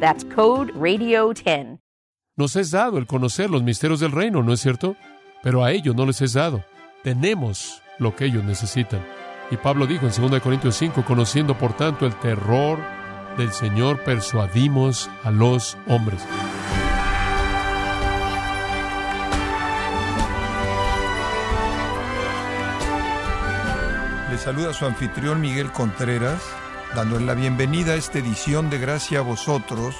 That's code RADIO10. Nos es dado el conocer los misterios del reino, ¿no es cierto? Pero a ellos no les es dado. Tenemos lo que ellos necesitan. Y Pablo dijo en 2 Corintios 5, conociendo por tanto el terror del Señor, persuadimos a los hombres. Le saluda su anfitrión Miguel Contreras, dándole la bienvenida a esta edición de Gracia a vosotros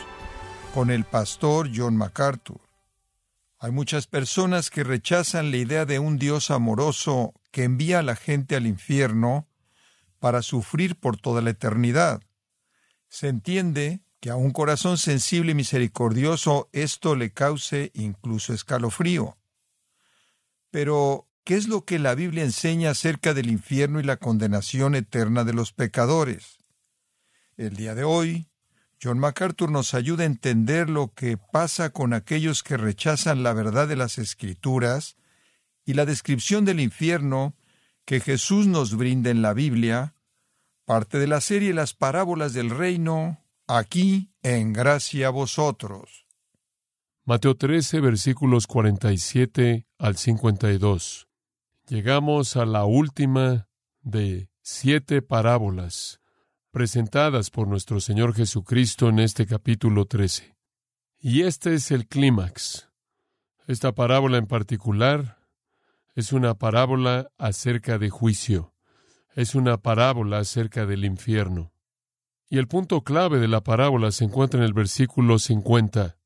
con el pastor John MacArthur. Hay muchas personas que rechazan la idea de un Dios amoroso que envía a la gente al infierno para sufrir por toda la eternidad. Se entiende que a un corazón sensible y misericordioso esto le cause incluso escalofrío. Pero, ¿qué es lo que la Biblia enseña acerca del infierno y la condenación eterna de los pecadores? El día de hoy, John MacArthur nos ayuda a entender lo que pasa con aquellos que rechazan la verdad de las Escrituras y la descripción del infierno que Jesús nos brinda en la Biblia, parte de la serie Las parábolas del reino, aquí en gracia a vosotros. Mateo 13, versículos 47 al 52. Llegamos a la última de siete parábolas presentadas por nuestro Señor Jesucristo en este capítulo 13. Y este es el clímax. Esta parábola en particular es una parábola acerca de juicio. Es una parábola acerca del infierno. Y el punto clave de la parábola se encuentra en el versículo 50.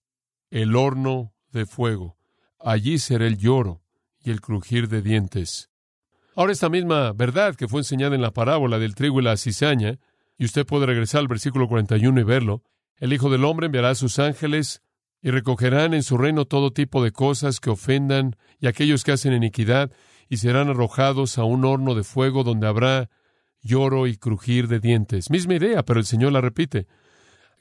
El horno de fuego. Allí será el lloro y el crujir de dientes. Ahora esta misma verdad que fue enseñada en la parábola del trigo y la cizaña y usted puede regresar al versículo 41 y verlo, el Hijo del Hombre enviará a sus ángeles y recogerán en su reino todo tipo de cosas que ofendan y aquellos que hacen iniquidad, y serán arrojados a un horno de fuego donde habrá lloro y crujir de dientes. Misma idea, pero el Señor la repite.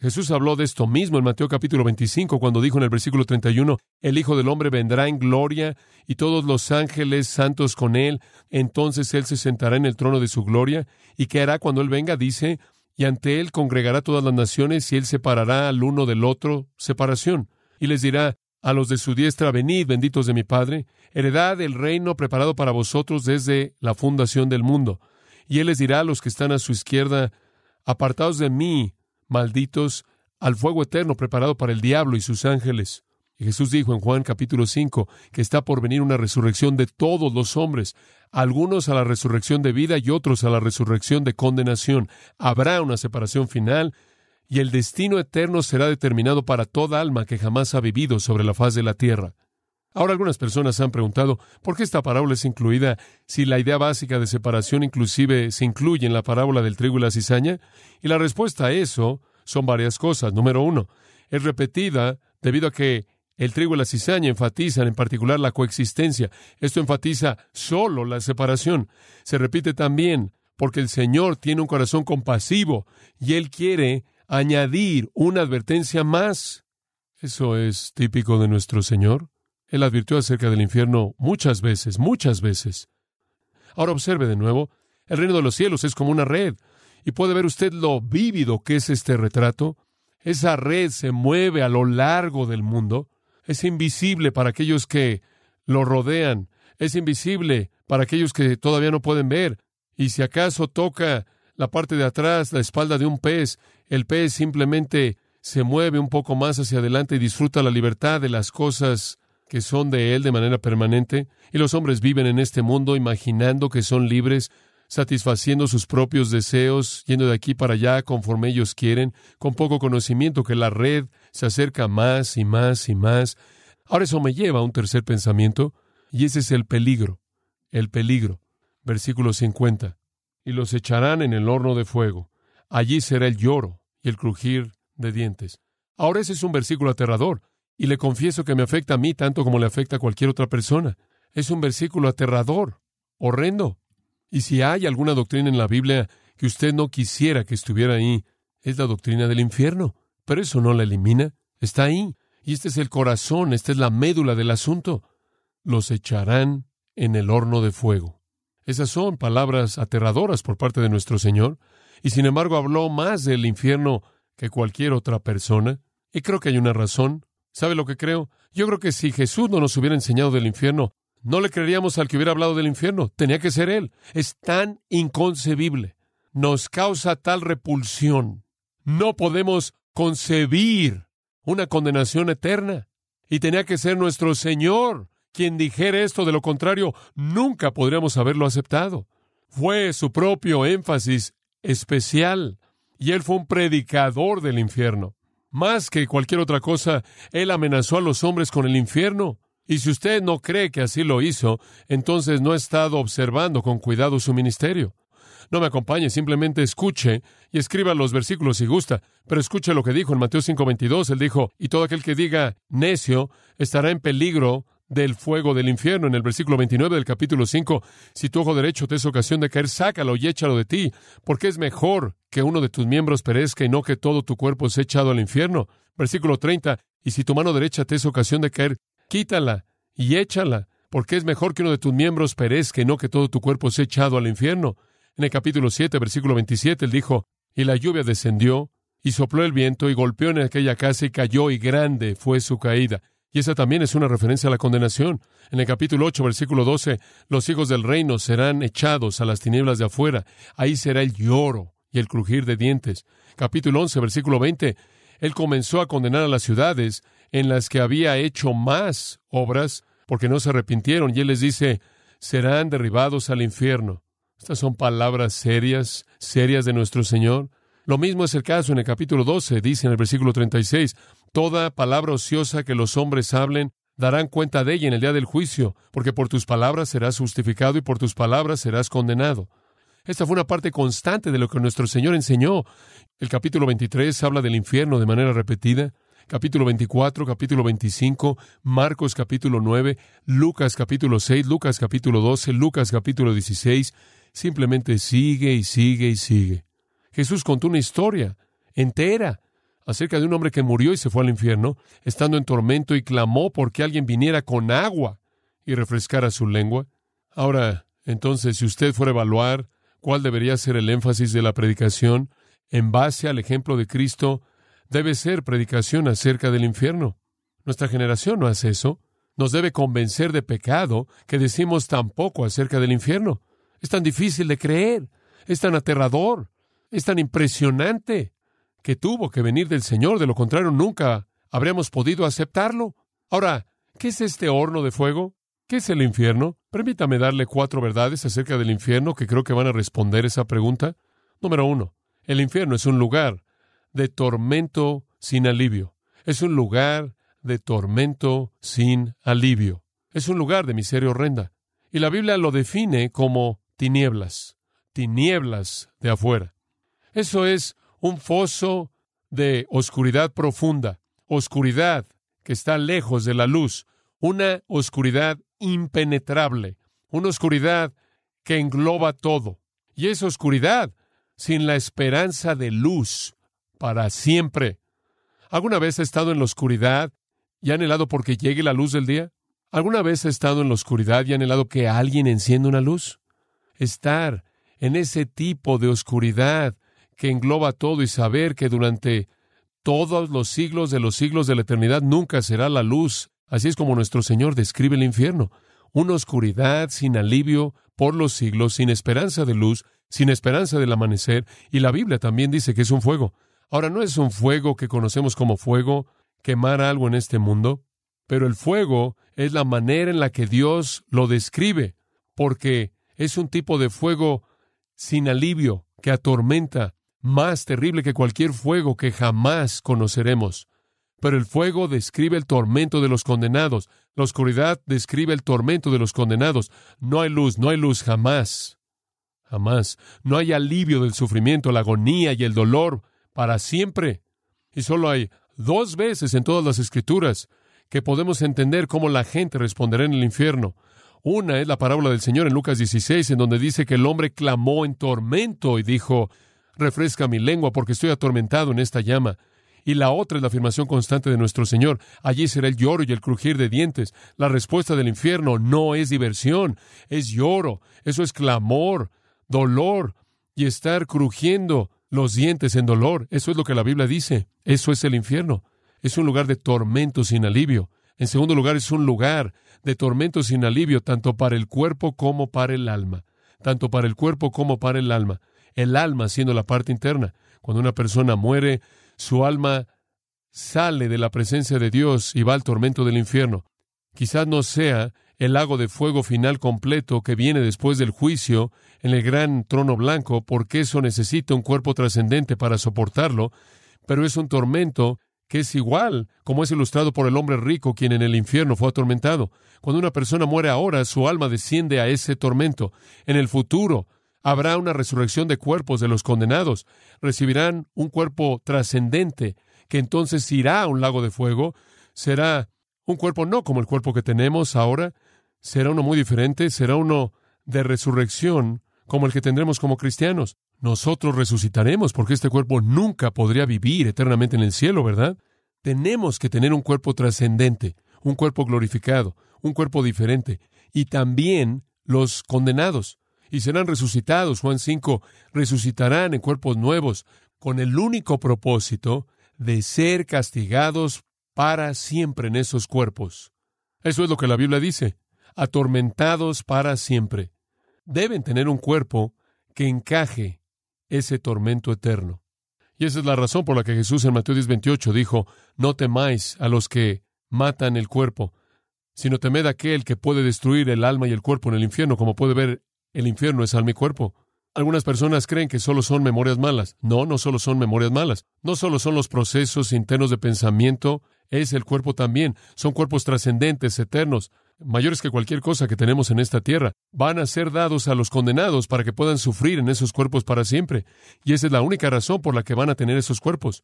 Jesús habló de esto mismo en Mateo capítulo 25, cuando dijo en el versículo 31, El Hijo del Hombre vendrá en gloria y todos los ángeles santos con él, entonces él se sentará en el trono de su gloria, y qué hará cuando él venga, dice, y ante él congregará todas las naciones y él separará al uno del otro, separación, y les dirá, a los de su diestra, venid, benditos de mi Padre, heredad el reino preparado para vosotros desde la fundación del mundo. Y él les dirá a los que están a su izquierda, apartaos de mí, malditos, al fuego eterno preparado para el diablo y sus ángeles. Y Jesús dijo en Juan capítulo 5 que está por venir una resurrección de todos los hombres, algunos a la resurrección de vida y otros a la resurrección de condenación. Habrá una separación final y el destino eterno será determinado para toda alma que jamás ha vivido sobre la faz de la tierra. Ahora algunas personas han preguntado por qué esta parábola es incluida si la idea básica de separación inclusive se incluye en la parábola del trigo y la cizaña. Y la respuesta a eso son varias cosas. Número uno, es repetida debido a que el trigo y la cizaña enfatizan en particular la coexistencia. Esto enfatiza solo la separación. Se repite también porque el Señor tiene un corazón compasivo y Él quiere añadir una advertencia más. Eso es típico de nuestro Señor. Él advirtió acerca del infierno muchas veces, muchas veces. Ahora observe de nuevo, el reino de los cielos es como una red, y puede ver usted lo vívido que es este retrato. Esa red se mueve a lo largo del mundo, es invisible para aquellos que lo rodean, es invisible para aquellos que todavía no pueden ver, y si acaso toca la parte de atrás, la espalda de un pez, el pez simplemente se mueve un poco más hacia adelante y disfruta la libertad de las cosas que son de Él de manera permanente, y los hombres viven en este mundo imaginando que son libres, satisfaciendo sus propios deseos, yendo de aquí para allá conforme ellos quieren, con poco conocimiento que la red se acerca más y más y más. Ahora eso me lleva a un tercer pensamiento, y ese es el peligro, el peligro. Versículo 50. Y los echarán en el horno de fuego. Allí será el lloro y el crujir de dientes. Ahora ese es un versículo aterrador, y le confieso que me afecta a mí tanto como le afecta a cualquier otra persona. Es un versículo aterrador, horrendo. Y si hay alguna doctrina en la Biblia que usted no quisiera que estuviera ahí, es la doctrina del infierno. Pero eso no la elimina, está ahí. Y este es el corazón, esta es la médula del asunto. Los echarán en el horno de fuego. Esas son palabras aterradoras por parte de nuestro Señor, y sin embargo habló más del infierno que cualquier otra persona. Y creo que hay una razón. ¿Sabe lo que creo? Yo creo que si Jesús no nos hubiera enseñado del infierno, no le creeríamos al que hubiera hablado del infierno. Tenía que ser Él. Es tan inconcebible. Nos causa tal repulsión. No podemos concebir una condenación eterna. Y tenía que ser nuestro Señor quien dijera esto. De lo contrario, nunca podríamos haberlo aceptado. Fue su propio énfasis especial. Y él fue un predicador del infierno. Más que cualquier otra cosa, él amenazó a los hombres con el infierno. Y si usted no cree que así lo hizo, entonces no ha estado observando con cuidado su ministerio. No me acompañe, simplemente escuche y escriba los versículos si gusta, pero escuche lo que dijo en Mateo 5:22. Él dijo, y todo aquel que diga necio estará en peligro del fuego del infierno. En el versículo 29 del capítulo 5, si tu ojo derecho te es ocasión de caer, sácalo y échalo de ti, porque es mejor que uno de tus miembros perezca y no que todo tu cuerpo sea echado al infierno. Versículo 30, y si tu mano derecha te es ocasión de caer, quítala y échala, porque es mejor que uno de tus miembros perezca y no que todo tu cuerpo sea echado al infierno. En el capítulo 7, versículo 27, él dijo, y la lluvia descendió, y sopló el viento, y golpeó en aquella casa, y cayó, y grande fue su caída. Y esa también es una referencia a la condenación. En el capítulo 8, versículo 12, los hijos del reino serán echados a las tinieblas de afuera. Ahí será el lloro y el crujir de dientes. Capítulo 11, versículo 20, él comenzó a condenar a las ciudades en las que había hecho más obras porque no se arrepintieron. Y él les dice, serán derribados al infierno. Estas son palabras serias, serias de nuestro Señor. Lo mismo es el caso en el capítulo 12, dice en el versículo 36, Toda palabra ociosa que los hombres hablen, darán cuenta de ella en el día del juicio, porque por tus palabras serás justificado y por tus palabras serás condenado. Esta fue una parte constante de lo que nuestro Señor enseñó. El capítulo 23 habla del infierno de manera repetida. Capítulo 24, capítulo 25, Marcos capítulo 9, Lucas capítulo 6, Lucas capítulo 12, Lucas capítulo 16. Simplemente sigue y sigue y sigue. Jesús contó una historia entera acerca de un hombre que murió y se fue al infierno, estando en tormento y clamó porque alguien viniera con agua y refrescara su lengua. Ahora, entonces, si usted fuera a evaluar cuál debería ser el énfasis de la predicación, en base al ejemplo de Cristo, debe ser predicación acerca del infierno. Nuestra generación no hace eso. Nos debe convencer de pecado que decimos tan poco acerca del infierno. Es tan difícil de creer, es tan aterrador, es tan impresionante que tuvo que venir del Señor, de lo contrario nunca habríamos podido aceptarlo. Ahora, ¿qué es este horno de fuego? ¿Qué es el infierno? Permítame darle cuatro verdades acerca del infierno que creo que van a responder esa pregunta. Número uno, el infierno es un lugar de tormento sin alivio. Es un lugar de tormento sin alivio. Es un lugar de miseria horrenda. Y la Biblia lo define como tinieblas, tinieblas de afuera. Eso es un foso de oscuridad profunda, oscuridad que está lejos de la luz, una oscuridad impenetrable, una oscuridad que engloba todo. Y esa oscuridad sin la esperanza de luz para siempre. ¿Alguna vez ha estado en la oscuridad y ha anhelado porque llegue la luz del día? ¿Alguna vez ha estado en la oscuridad y ha anhelado que alguien encienda una luz? Estar en ese tipo de oscuridad que engloba todo y saber que durante todos los siglos de los siglos de la eternidad nunca será la luz. Así es como nuestro Señor describe el infierno. Una oscuridad sin alivio por los siglos, sin esperanza de luz, sin esperanza del amanecer. Y la Biblia también dice que es un fuego. Ahora, no es un fuego que conocemos como fuego, quemar algo en este mundo, pero el fuego es la manera en la que Dios lo describe, porque es un tipo de fuego sin alivio que atormenta, más terrible que cualquier fuego que jamás conoceremos. Pero el fuego describe el tormento de los condenados, la oscuridad describe el tormento de los condenados. No hay luz, no hay luz jamás. Jamás. No hay alivio del sufrimiento, la agonía y el dolor para siempre. Y solo hay dos veces en todas las escrituras que podemos entender cómo la gente responderá en el infierno. Una es la parábola del Señor en Lucas 16, en donde dice que el hombre clamó en tormento y dijo, refresca mi lengua porque estoy atormentado en esta llama. Y la otra es la afirmación constante de nuestro Señor. Allí será el lloro y el crujir de dientes. La respuesta del infierno no es diversión, es lloro, eso es clamor, dolor y estar crujiendo los dientes en dolor. Eso es lo que la Biblia dice. Eso es el infierno. Es un lugar de tormento sin alivio. En segundo lugar, es un lugar de tormento sin alivio tanto para el cuerpo como para el alma. Tanto para el cuerpo como para el alma. El alma siendo la parte interna. Cuando una persona muere, su alma sale de la presencia de Dios y va al tormento del infierno. Quizás no sea el lago de fuego final completo que viene después del juicio en el gran trono blanco, porque eso necesita un cuerpo trascendente para soportarlo, pero es un tormento que es igual, como es ilustrado por el hombre rico quien en el infierno fue atormentado. Cuando una persona muere ahora, su alma desciende a ese tormento. En el futuro habrá una resurrección de cuerpos de los condenados. Recibirán un cuerpo trascendente que entonces irá a un lago de fuego. Será un cuerpo no como el cuerpo que tenemos ahora, será uno muy diferente, será uno de resurrección como el que tendremos como cristianos. Nosotros resucitaremos porque este cuerpo nunca podría vivir eternamente en el cielo, ¿verdad? Tenemos que tener un cuerpo trascendente, un cuerpo glorificado, un cuerpo diferente, y también los condenados, y serán resucitados, Juan 5, resucitarán en cuerpos nuevos, con el único propósito de ser castigados para siempre en esos cuerpos. Eso es lo que la Biblia dice atormentados para siempre. Deben tener un cuerpo que encaje ese tormento eterno. Y esa es la razón por la que Jesús en Mateo 10, 28 dijo, no temáis a los que matan el cuerpo, sino temed a aquel que puede destruir el alma y el cuerpo en el infierno, como puede ver, el infierno es alma y cuerpo. Algunas personas creen que solo son memorias malas. No, no solo son memorias malas. No solo son los procesos internos de pensamiento, es el cuerpo también. Son cuerpos trascendentes, eternos mayores que cualquier cosa que tenemos en esta tierra, van a ser dados a los condenados para que puedan sufrir en esos cuerpos para siempre. Y esa es la única razón por la que van a tener esos cuerpos.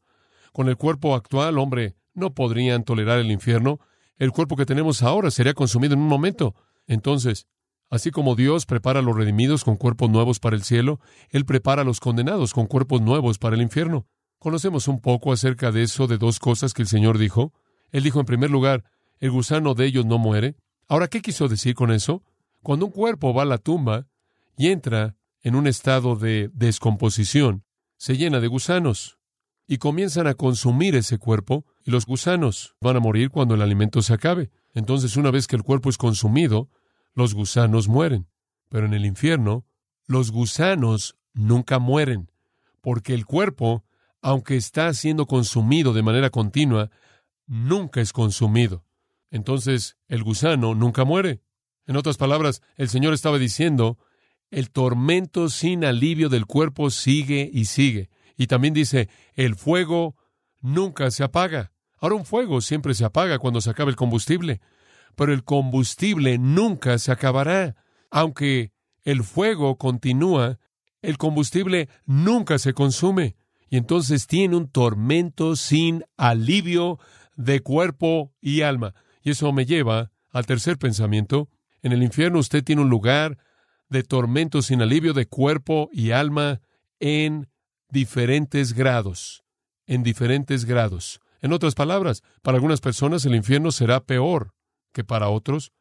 Con el cuerpo actual, hombre, no podrían tolerar el infierno. El cuerpo que tenemos ahora sería consumido en un momento. Entonces, así como Dios prepara a los redimidos con cuerpos nuevos para el cielo, Él prepara a los condenados con cuerpos nuevos para el infierno. Conocemos un poco acerca de eso, de dos cosas que el Señor dijo. Él dijo, en primer lugar, el gusano de ellos no muere. Ahora, ¿qué quiso decir con eso? Cuando un cuerpo va a la tumba y entra en un estado de descomposición, se llena de gusanos y comienzan a consumir ese cuerpo y los gusanos van a morir cuando el alimento se acabe. Entonces, una vez que el cuerpo es consumido, los gusanos mueren. Pero en el infierno, los gusanos nunca mueren, porque el cuerpo, aunque está siendo consumido de manera continua, nunca es consumido entonces el gusano nunca muere. En otras palabras, el Señor estaba diciendo, el tormento sin alivio del cuerpo sigue y sigue. Y también dice, el fuego nunca se apaga. Ahora un fuego siempre se apaga cuando se acaba el combustible, pero el combustible nunca se acabará. Aunque el fuego continúa, el combustible nunca se consume. Y entonces tiene un tormento sin alivio de cuerpo y alma. Y eso me lleva al tercer pensamiento. En el infierno usted tiene un lugar de tormento sin alivio de cuerpo y alma en diferentes grados, en diferentes grados. En otras palabras, para algunas personas el infierno será peor que para otros.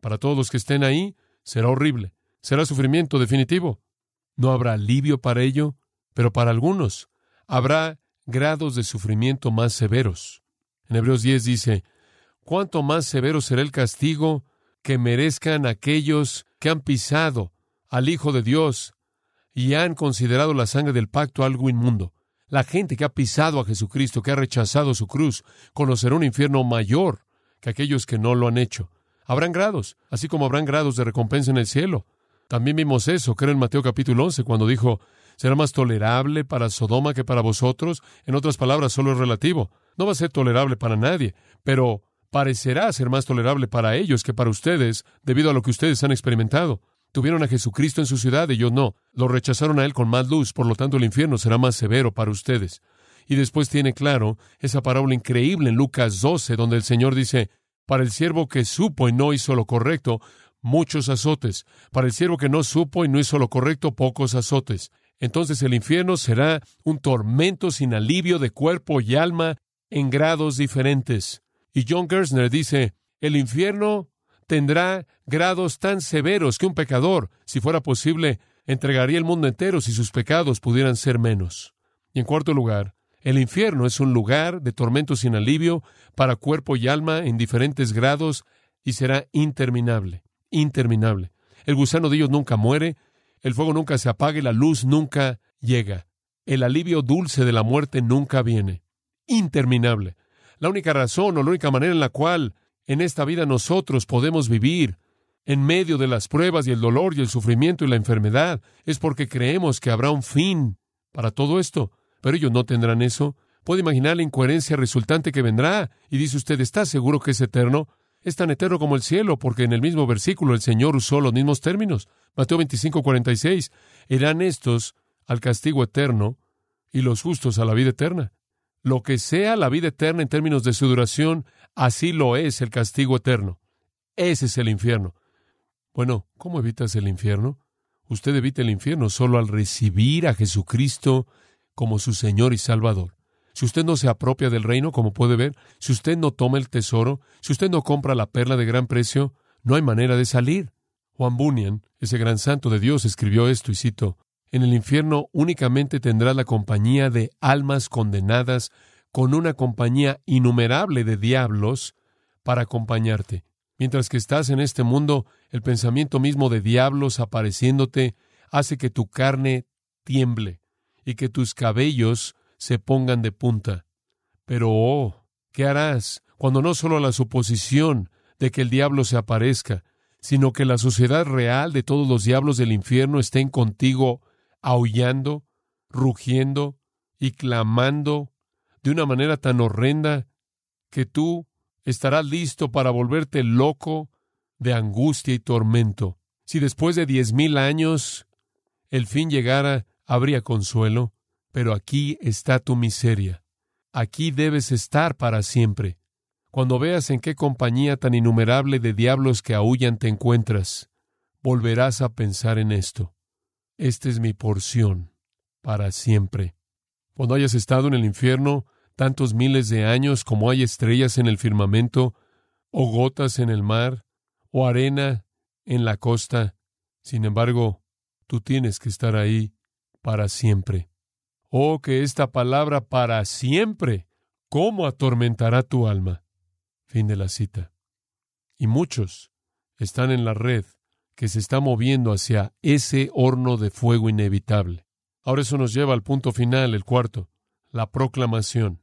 Para todos los que estén ahí, será horrible. Será sufrimiento definitivo. No habrá alivio para ello, pero para algunos habrá grados de sufrimiento más severos. En Hebreos 10 dice, cuánto más severo será el castigo que merezcan aquellos que han pisado al Hijo de Dios y han considerado la sangre del pacto algo inmundo. La gente que ha pisado a Jesucristo, que ha rechazado su cruz, conocerá un infierno mayor que aquellos que no lo han hecho. Habrán grados, así como habrán grados de recompensa en el cielo. También vimos eso, creo en Mateo capítulo 11, cuando dijo, será más tolerable para Sodoma que para vosotros. En otras palabras, solo es relativo. No va a ser tolerable para nadie, pero parecerá ser más tolerable para ellos que para ustedes, debido a lo que ustedes han experimentado. Tuvieron a Jesucristo en su ciudad ellos no. Lo rechazaron a Él con más luz, por lo tanto el infierno será más severo para ustedes. Y después tiene claro esa parábola increíble en Lucas 12, donde el Señor dice, para el siervo que supo y no hizo lo correcto, muchos azotes. Para el siervo que no supo y no hizo lo correcto, pocos azotes. Entonces el infierno será un tormento sin alivio de cuerpo y alma en grados diferentes. Y John Gersner dice, el infierno tendrá grados tan severos que un pecador, si fuera posible, entregaría el mundo entero si sus pecados pudieran ser menos. Y en cuarto lugar, el infierno es un lugar de tormento sin alivio para cuerpo y alma en diferentes grados y será interminable, interminable. El gusano de ellos nunca muere, el fuego nunca se apaga y la luz nunca llega. El alivio dulce de la muerte nunca viene. Interminable. La única razón o la única manera en la cual en esta vida nosotros podemos vivir en medio de las pruebas y el dolor y el sufrimiento y la enfermedad, es porque creemos que habrá un fin para todo esto. Pero ellos no tendrán eso. Puede imaginar la incoherencia resultante que vendrá. Y dice usted, ¿está seguro que es eterno? Es tan eterno como el cielo, porque en el mismo versículo el Señor usó los mismos términos. Mateo 25, 46. Irán estos al castigo eterno y los justos a la vida eterna. Lo que sea la vida eterna en términos de su duración, así lo es el castigo eterno. Ese es el infierno. Bueno, ¿cómo evitas el infierno? Usted evita el infierno solo al recibir a Jesucristo como su Señor y Salvador. Si usted no se apropia del reino, como puede ver, si usted no toma el tesoro, si usted no compra la perla de gran precio, no hay manera de salir. Juan Bunyan, ese gran santo de Dios, escribió esto y cito, en el infierno únicamente tendrás la compañía de almas condenadas con una compañía innumerable de diablos para acompañarte. Mientras que estás en este mundo, el pensamiento mismo de diablos apareciéndote hace que tu carne tiemble y que tus cabellos se pongan de punta. Pero, oh, ¿qué harás cuando no solo la suposición de que el diablo se aparezca, sino que la sociedad real de todos los diablos del infierno estén contigo aullando, rugiendo y clamando de una manera tan horrenda que tú estarás listo para volverte loco de angustia y tormento. Si después de diez mil años el fin llegara, habría consuelo, pero aquí está tu miseria. Aquí debes estar para siempre. Cuando veas en qué compañía tan innumerable de diablos que aullan te encuentras, volverás a pensar en esto. Esta es mi porción para siempre. Cuando hayas estado en el infierno tantos miles de años como hay estrellas en el firmamento, o gotas en el mar, o arena en la costa, sin embargo, tú tienes que estar ahí para siempre. Oh, que esta palabra para siempre, ¿cómo atormentará tu alma? Fin de la cita. Y muchos están en la red que se está moviendo hacia ese horno de fuego inevitable. Ahora eso nos lleva al punto final, el cuarto, la proclamación.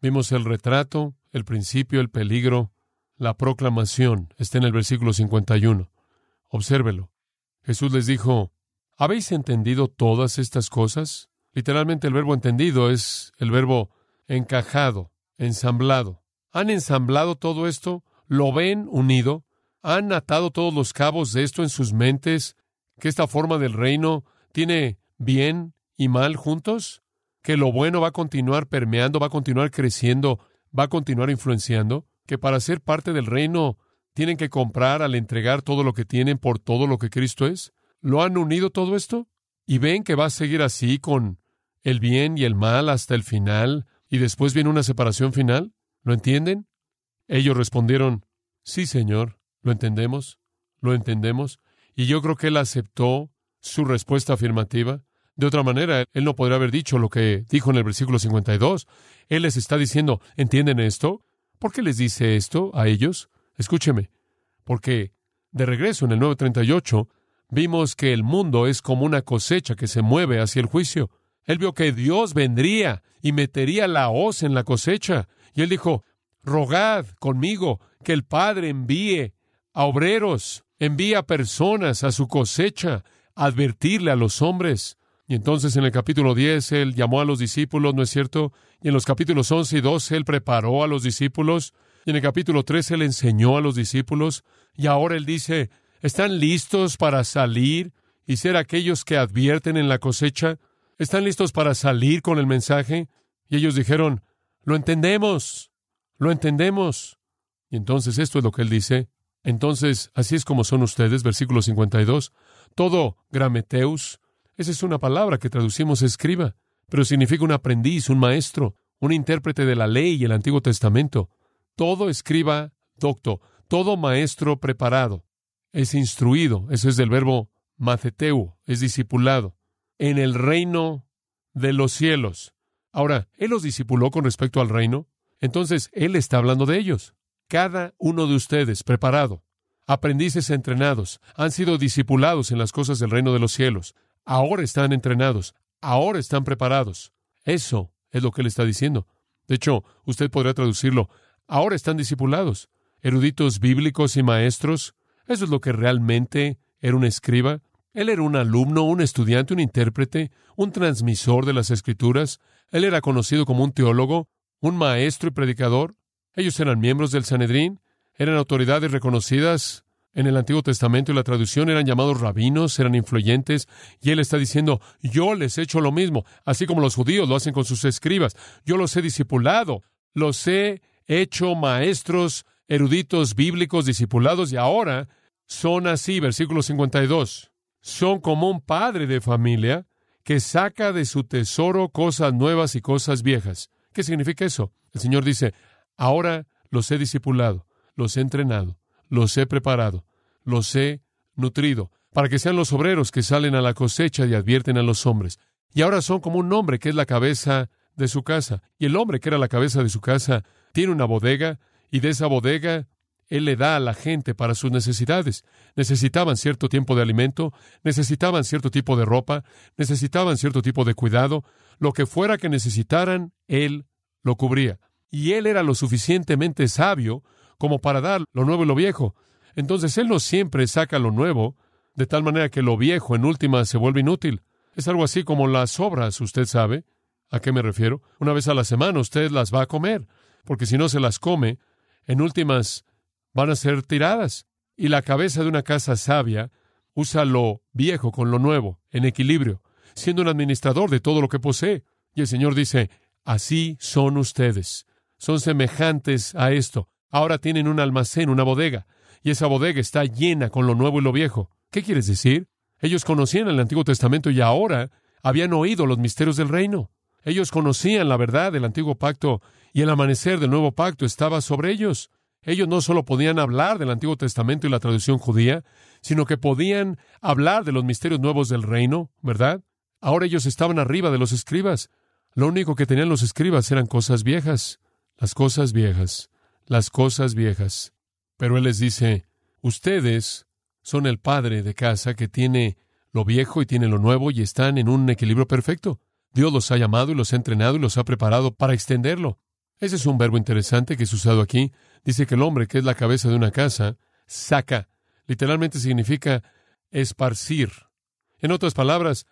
Vimos el retrato, el principio, el peligro, la proclamación. Está en el versículo 51. Obsérvelo. Jesús les dijo, ¿habéis entendido todas estas cosas? Literalmente el verbo entendido es el verbo encajado, ensamblado. ¿Han ensamblado todo esto? ¿Lo ven unido? ¿Han atado todos los cabos de esto en sus mentes? ¿Que esta forma del reino tiene bien y mal juntos? ¿Que lo bueno va a continuar permeando, va a continuar creciendo, va a continuar influenciando? ¿Que para ser parte del reino tienen que comprar al entregar todo lo que tienen por todo lo que Cristo es? ¿Lo han unido todo esto? ¿Y ven que va a seguir así con el bien y el mal hasta el final y después viene una separación final? ¿Lo entienden? Ellos respondieron, Sí, Señor. ¿Lo entendemos? ¿Lo entendemos? Y yo creo que él aceptó su respuesta afirmativa. De otra manera, él no podría haber dicho lo que dijo en el versículo 52. Él les está diciendo, ¿entienden esto? ¿Por qué les dice esto a ellos? Escúcheme, porque de regreso en el 938 vimos que el mundo es como una cosecha que se mueve hacia el juicio. Él vio que Dios vendría y metería la hoz en la cosecha. Y él dijo, rogad conmigo que el Padre envíe a obreros, envíe a personas a su cosecha, a advertirle a los hombres. Y entonces en el capítulo 10 él llamó a los discípulos, ¿no es cierto? Y en los capítulos 11 y 12 él preparó a los discípulos. Y en el capítulo 13 él enseñó a los discípulos. Y ahora él dice, ¿están listos para salir y ser aquellos que advierten en la cosecha? ¿Están listos para salir con el mensaje? Y ellos dijeron, lo entendemos, lo entendemos. Y entonces esto es lo que él dice. Entonces, así es como son ustedes, versículo 52. Todo grameteus, esa es una palabra que traducimos escriba, pero significa un aprendiz, un maestro, un intérprete de la ley y el Antiguo Testamento. Todo escriba docto, todo maestro preparado, es instruido, eso es del verbo maceteu, es discipulado en el reino de los cielos. Ahora, Él los discipuló con respecto al reino, entonces Él está hablando de ellos. Cada uno de ustedes preparado, aprendices entrenados, han sido discipulados en las cosas del reino de los cielos. Ahora están entrenados, ahora están preparados. Eso es lo que Él está diciendo. De hecho, usted podría traducirlo, ahora están discipulados, eruditos bíblicos y maestros. Eso es lo que realmente era un escriba. Él era un alumno, un estudiante, un intérprete, un transmisor de las escrituras. Él era conocido como un teólogo, un maestro y predicador. Ellos eran miembros del Sanedrín, eran autoridades reconocidas en el Antiguo Testamento y la traducción, eran llamados rabinos, eran influyentes, y él está diciendo, yo les he hecho lo mismo, así como los judíos lo hacen con sus escribas, yo los he discipulado, los he hecho maestros, eruditos bíblicos, discipulados, y ahora son así, versículo 52 son como un padre de familia que saca de su tesoro cosas nuevas y cosas viejas. ¿Qué significa eso? El Señor dice, ahora los he discipulado, los he entrenado, los he preparado, los he nutrido, para que sean los obreros que salen a la cosecha y advierten a los hombres. Y ahora son como un hombre que es la cabeza de su casa. Y el hombre que era la cabeza de su casa tiene una bodega, y de esa bodega él le da a la gente para sus necesidades. Necesitaban cierto tiempo de alimento, necesitaban cierto tipo de ropa, necesitaban cierto tipo de cuidado. Lo que fuera que necesitaran, Él lo cubría. Y Él era lo suficientemente sabio como para dar lo nuevo y lo viejo. Entonces Él no siempre saca lo nuevo, de tal manera que lo viejo en última se vuelve inútil. Es algo así como las obras, usted sabe. ¿A qué me refiero? Una vez a la semana usted las va a comer, porque si no se las come, en últimas van a ser tiradas. Y la cabeza de una casa sabia usa lo viejo con lo nuevo, en equilibrio, siendo un administrador de todo lo que posee. Y el Señor dice, así son ustedes. Son semejantes a esto. Ahora tienen un almacén, una bodega, y esa bodega está llena con lo nuevo y lo viejo. ¿Qué quieres decir? Ellos conocían el Antiguo Testamento y ahora habían oído los misterios del reino. Ellos conocían la verdad del antiguo pacto y el amanecer del nuevo pacto estaba sobre ellos. Ellos no solo podían hablar del Antiguo Testamento y la tradición judía, sino que podían hablar de los misterios nuevos del reino, ¿verdad? Ahora ellos estaban arriba de los escribas. Lo único que tenían los escribas eran cosas viejas, las cosas viejas, las cosas viejas. Pero Él les dice, ustedes son el padre de casa que tiene lo viejo y tiene lo nuevo y están en un equilibrio perfecto. Dios los ha llamado y los ha entrenado y los ha preparado para extenderlo. Ese es un verbo interesante que es usado aquí. Dice que el hombre, que es la cabeza de una casa, saca. Literalmente significa esparcir. En otras palabras,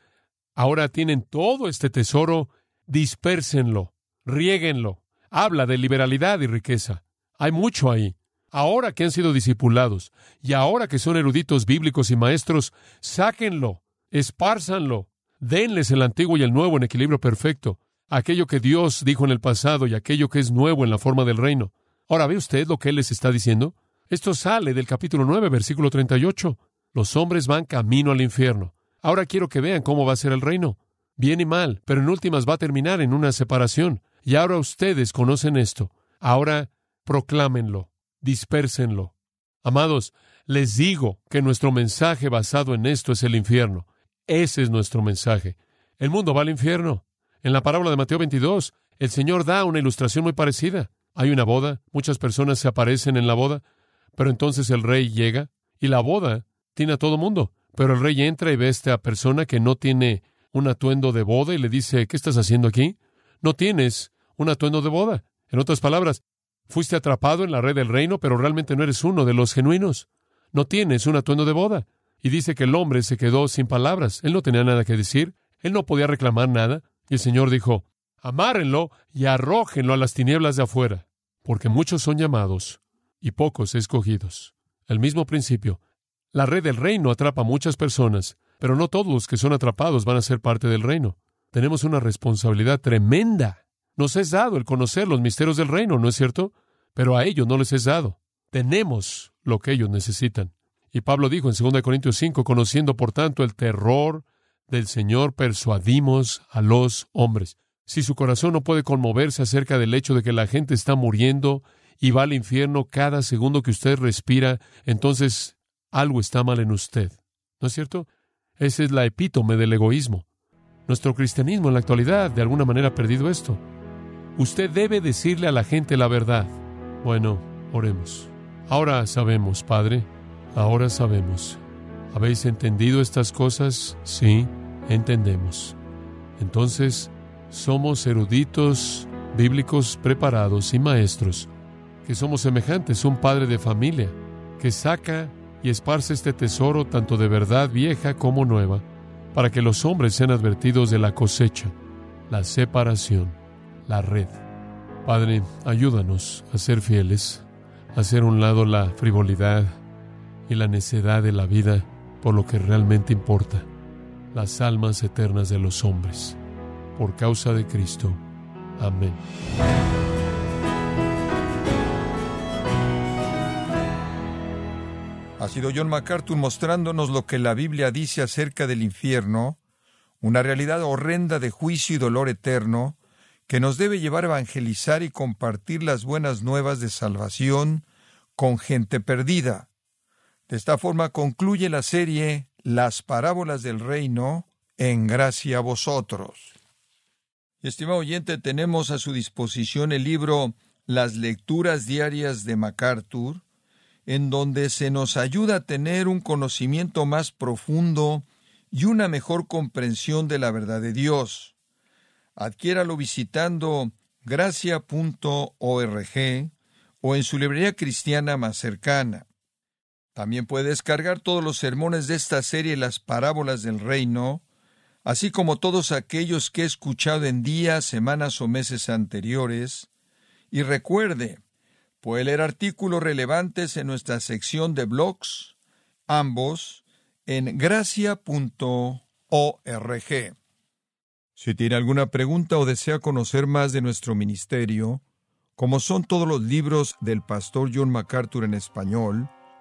ahora tienen todo este tesoro, dispérsenlo, riéguenlo. Habla de liberalidad y riqueza. Hay mucho ahí. Ahora que han sido discipulados y ahora que son eruditos bíblicos y maestros, sáquenlo, espárzanlo, denles el antiguo y el nuevo en equilibrio perfecto aquello que Dios dijo en el pasado y aquello que es nuevo en la forma del reino. Ahora, ¿ve usted lo que Él les está diciendo? Esto sale del capítulo 9, versículo 38. Los hombres van camino al infierno. Ahora quiero que vean cómo va a ser el reino. Bien y mal, pero en últimas va a terminar en una separación. Y ahora ustedes conocen esto. Ahora proclámenlo, dispérsenlo. Amados, les digo que nuestro mensaje basado en esto es el infierno. Ese es nuestro mensaje. El mundo va al infierno. En la parábola de Mateo 22, el Señor da una ilustración muy parecida. Hay una boda, muchas personas se aparecen en la boda, pero entonces el rey llega y la boda tiene a todo mundo. Pero el rey entra y ve a esta persona que no tiene un atuendo de boda y le dice, ¿qué estás haciendo aquí? No tienes un atuendo de boda. En otras palabras, fuiste atrapado en la red del reino, pero realmente no eres uno de los genuinos. No tienes un atuendo de boda. Y dice que el hombre se quedó sin palabras. Él no tenía nada que decir. Él no podía reclamar nada. Y el Señor dijo, amárrenlo y arrójenlo a las tinieblas de afuera, porque muchos son llamados y pocos escogidos. El mismo principio. La red del reino atrapa a muchas personas, pero no todos los que son atrapados van a ser parte del reino. Tenemos una responsabilidad tremenda. Nos es dado el conocer los misterios del reino, ¿no es cierto? Pero a ellos no les es dado. Tenemos lo que ellos necesitan. Y Pablo dijo en 2 Corintios 5, conociendo por tanto el terror del Señor, persuadimos a los hombres. Si su corazón no puede conmoverse acerca del hecho de que la gente está muriendo y va al infierno cada segundo que usted respira, entonces algo está mal en usted. ¿No es cierto? Esa es la epítome del egoísmo. Nuestro cristianismo en la actualidad de alguna manera ha perdido esto. Usted debe decirle a la gente la verdad. Bueno, oremos. Ahora sabemos, Padre, ahora sabemos. ¿Habéis entendido estas cosas? Sí, entendemos. Entonces, somos eruditos, bíblicos preparados y maestros, que somos semejantes un padre de familia, que saca y esparce este tesoro tanto de verdad vieja como nueva, para que los hombres sean advertidos de la cosecha, la separación, la red. Padre, ayúdanos a ser fieles, a hacer un lado la frivolidad y la necedad de la vida por lo que realmente importa, las almas eternas de los hombres. Por causa de Cristo. Amén. Ha sido John MacArthur mostrándonos lo que la Biblia dice acerca del infierno, una realidad horrenda de juicio y dolor eterno, que nos debe llevar a evangelizar y compartir las buenas nuevas de salvación con gente perdida. De esta forma concluye la serie Las parábolas del reino en gracia a vosotros. Estimado oyente, tenemos a su disposición el libro Las lecturas diarias de MacArthur, en donde se nos ayuda a tener un conocimiento más profundo y una mejor comprensión de la verdad de Dios. Adquiéralo visitando gracia.org o en su librería cristiana más cercana. También puede descargar todos los sermones de esta serie Las parábolas del reino, así como todos aquellos que he escuchado en días, semanas o meses anteriores, y recuerde, Puede leer artículos relevantes en nuestra sección de blogs, ambos en gracia.org. Si tiene alguna pregunta o desea conocer más de nuestro ministerio, como son todos los libros del pastor John MacArthur en español,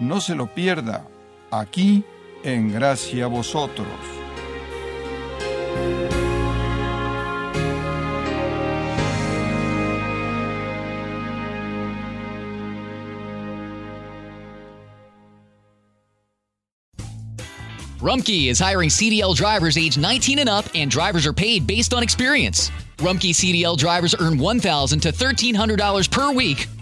No se lo pierda, aquí en Gracia a Vosotros. Rumkey is hiring CDL drivers age 19 and up, and drivers are paid based on experience. Rumkey CDL drivers earn 1,000 to $1,300 per week